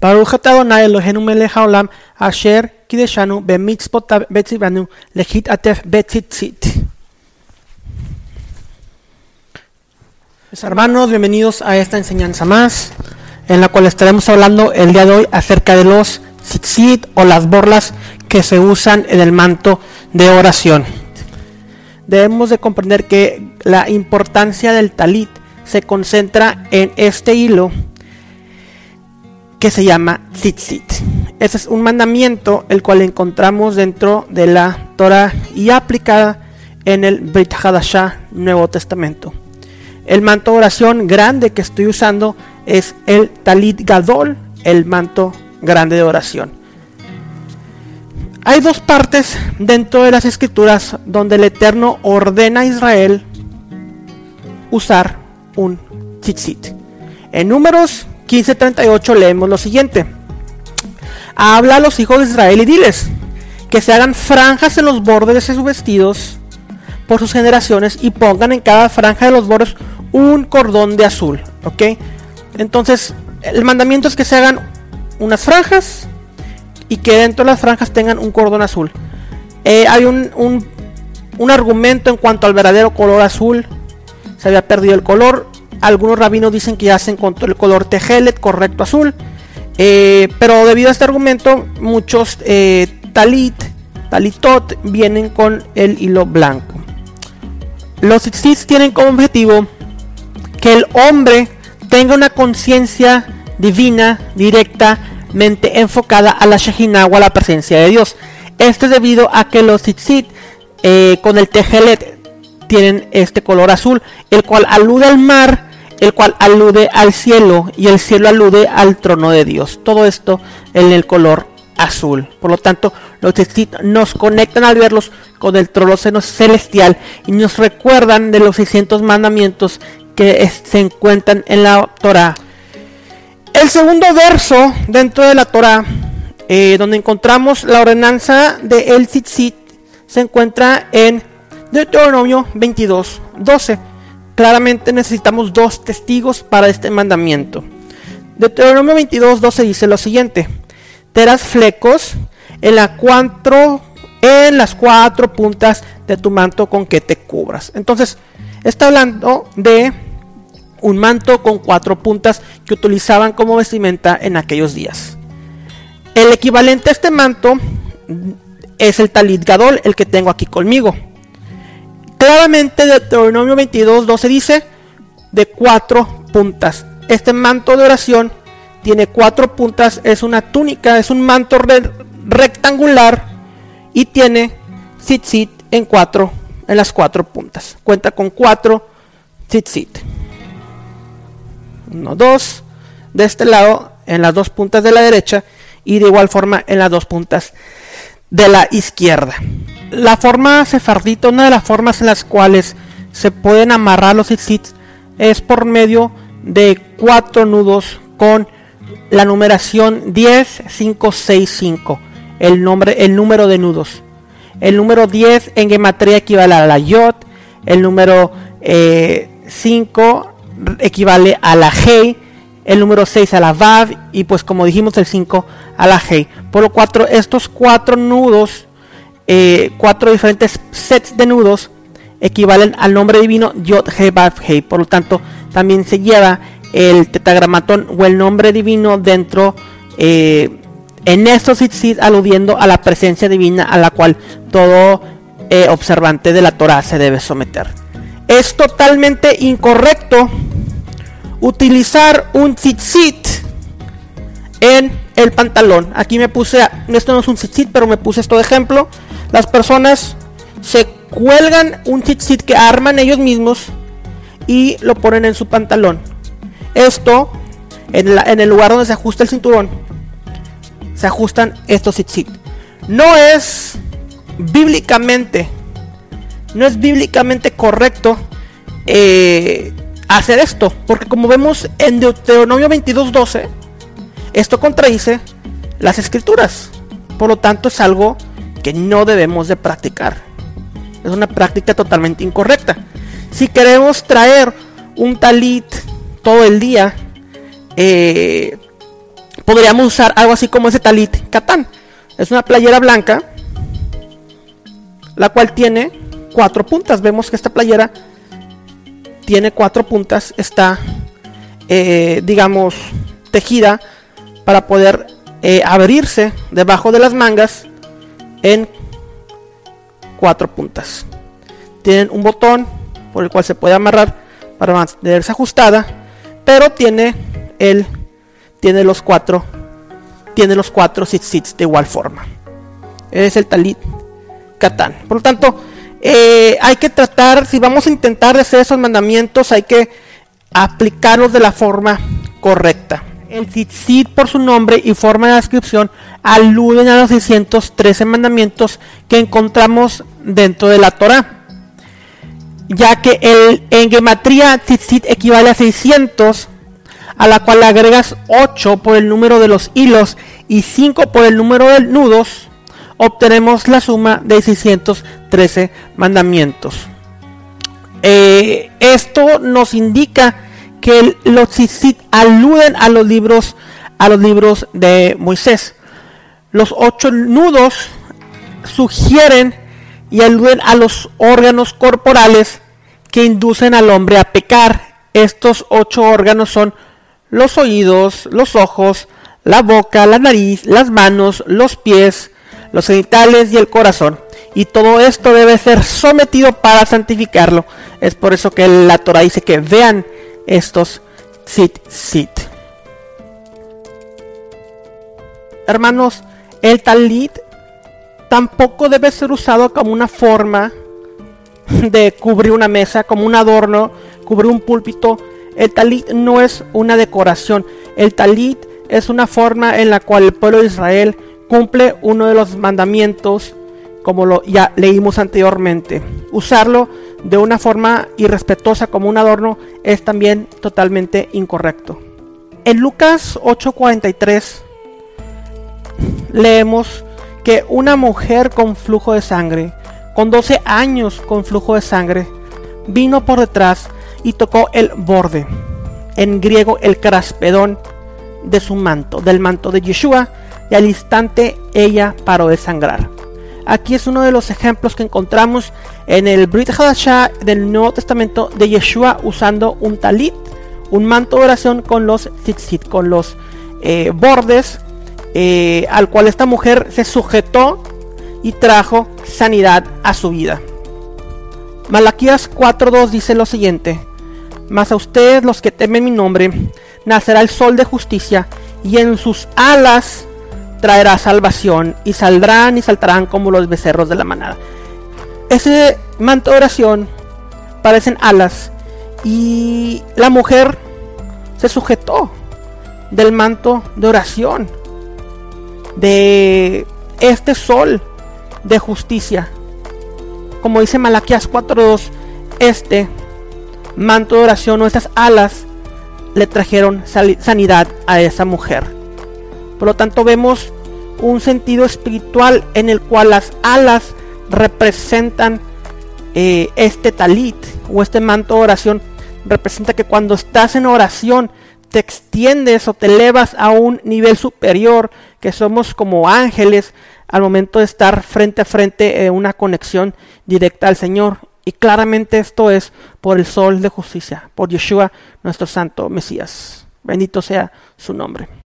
Baruch Adonai Eloheinu melech haolam asher kideshanu bemitzvot betzivanu lechit atef betzitzit. Mis hermanos, bienvenidos a esta enseñanza más, en la cual estaremos hablando el día de hoy acerca de los tzitzit o las borlas que se usan en el manto de oración. Debemos de comprender que la importancia del talit se concentra en este hilo que se llama tzitzit. Ese es un mandamiento el cual encontramos dentro de la Torah y aplicada en el Brit Hadashah Nuevo Testamento. El manto de oración grande que estoy usando es el talit gadol, el manto grande de oración. Hay dos partes dentro de las escrituras donde el Eterno ordena a Israel usar un tzitzit. En números 15:38 leemos lo siguiente. Habla a los hijos de Israel y diles que se hagan franjas en los bordes de sus vestidos por sus generaciones y pongan en cada franja de los bordes un cordón de azul. ¿Ok? Entonces, el mandamiento es que se hagan unas franjas y que dentro de las franjas tengan un cordón azul. Eh, hay un, un, un argumento en cuanto al verdadero color azul. Se había perdido el color algunos rabinos dicen que ya se encontró el color tejelet correcto azul. Eh, pero debido a este argumento, muchos eh, talit, talitot vienen con el hilo blanco. Los tzitzit tienen como objetivo que el hombre tenga una conciencia divina directamente enfocada a la Shekinah o a la presencia de Dios. Esto es debido a que los tzitzit eh, con el tejelet tienen este color azul, el cual alude al mar el cual alude al cielo y el cielo alude al trono de Dios. Todo esto en el color azul. Por lo tanto, los textos nos conectan al verlos con el trono celestial y nos recuerdan de los 600 mandamientos que se encuentran en la Torah. El segundo verso dentro de la Torah, eh, donde encontramos la ordenanza de el tzitzit, se encuentra en Deuteronomio 22, 12 claramente necesitamos dos testigos para este mandamiento. Deuteronomio 22, 12 dice lo siguiente: Terás flecos en, la cuatro, en las cuatro puntas de tu manto con que te cubras. Entonces, está hablando de un manto con cuatro puntas que utilizaban como vestimenta en aquellos días. El equivalente a este manto es el talit gadol, el que tengo aquí conmigo. Claramente Deuteronomio 22, 12 dice de cuatro puntas. Este manto de oración tiene cuatro puntas, es una túnica, es un manto rectangular y tiene tzitzit en cuatro, en las cuatro puntas. Cuenta con cuatro tzitzit. Uno, dos, de este lado, en las dos puntas de la derecha y de igual forma en las dos puntas de la izquierda la forma sefardita, una de las formas en las cuales se pueden amarrar los tzitzit es por medio de cuatro nudos con la numeración 10, 5, 6, 5. El, nombre, el número de nudos. El número 10 en gematría equivale a la yod. El número 5 eh, equivale a la G. El número 6 a la vav. Y pues como dijimos el 5 a la G. Por lo cuatro, estos cuatro nudos eh, cuatro diferentes sets de nudos equivalen al nombre divino Yod He Vav He. Por lo tanto, también se lleva el tetagramatón o el nombre divino dentro eh, en estos tzitzit aludiendo a la presencia divina a la cual todo eh, observante de la Torah se debe someter. Es totalmente incorrecto utilizar un tzitzit en el pantalón. Aquí me puse, esto no es un tzitzit, pero me puse esto de ejemplo las personas se cuelgan un tzitzit que arman ellos mismos y lo ponen en su pantalón. Esto, en, el lugar donde se ajusta el cinturón, se ajustan estos tzitzit. No es bíblicamente, no es bíblicamente correcto eh, hacer esto, porque como vemos en Deuteronomio 22:12, esto contradice las escrituras. Por lo tanto, es algo que no debemos de practicar. Es una práctica totalmente incorrecta. Si queremos traer un talit todo el día, eh, podríamos usar algo así como ese talit katán. Es una playera blanca, la cual tiene cuatro puntas. Vemos que esta playera tiene cuatro puntas, está, eh, digamos, tejida para poder eh, abrirse debajo de las mangas en cuatro puntas. Tienen un botón por el cual se puede amarrar para mantenerse ajustada, pero tiene el tiene los cuatro tiene los cuatro sits de igual forma. Es el talit katán. Por lo tanto, eh, hay que tratar, si vamos a intentar hacer esos mandamientos, hay que aplicarlos de la forma correcta. El tzitzit por su nombre y forma de descripción aluden a los 613 mandamientos que encontramos dentro de la Torah. Ya que el, en gematría tzitzit equivale a 600, a la cual agregas 8 por el número de los hilos y 5 por el número de nudos, obtenemos la suma de 613 mandamientos. Eh, esto nos indica que los tzitzit aluden a los libros a los libros de Moisés. Los ocho nudos sugieren y aluden a los órganos corporales que inducen al hombre a pecar. Estos ocho órganos son los oídos, los ojos, la boca, la nariz, las manos, los pies, los genitales y el corazón. Y todo esto debe ser sometido para santificarlo. Es por eso que la Torah dice que vean estos sit sit. Hermanos, el talit tampoco debe ser usado como una forma de cubrir una mesa, como un adorno, cubrir un púlpito. El talit no es una decoración. El talit es una forma en la cual el pueblo de Israel cumple uno de los mandamientos, como lo ya leímos anteriormente. Usarlo de una forma irrespetuosa como un adorno es también totalmente incorrecto. En Lucas 8:43 leemos que una mujer con flujo de sangre, con 12 años con flujo de sangre, vino por detrás y tocó el borde, en griego el craspedón de su manto, del manto de Yeshua, y al instante ella paró de sangrar. Aquí es uno de los ejemplos que encontramos en el Brit Hadashah del Nuevo Testamento de Yeshua usando un talit, un manto de oración con los tzitzit, con los eh, bordes, eh, al cual esta mujer se sujetó y trajo sanidad a su vida. Malaquías 4.2 dice lo siguiente, mas a ustedes los que temen mi nombre, nacerá el sol de justicia y en sus alas traerá salvación y saldrán y saltarán como los becerros de la manada. Ese manto de oración parecen alas y la mujer se sujetó del manto de oración de este sol de justicia. Como dice Malaquías 4.2, este manto de oración o estas alas le trajeron sanidad a esa mujer. Por lo tanto vemos un sentido espiritual en el cual las alas representan eh, este talit o este manto de oración. Representa que cuando estás en oración te extiendes o te elevas a un nivel superior, que somos como ángeles al momento de estar frente a frente en una conexión directa al Señor. Y claramente esto es por el sol de justicia, por Yeshua, nuestro santo Mesías. Bendito sea su nombre.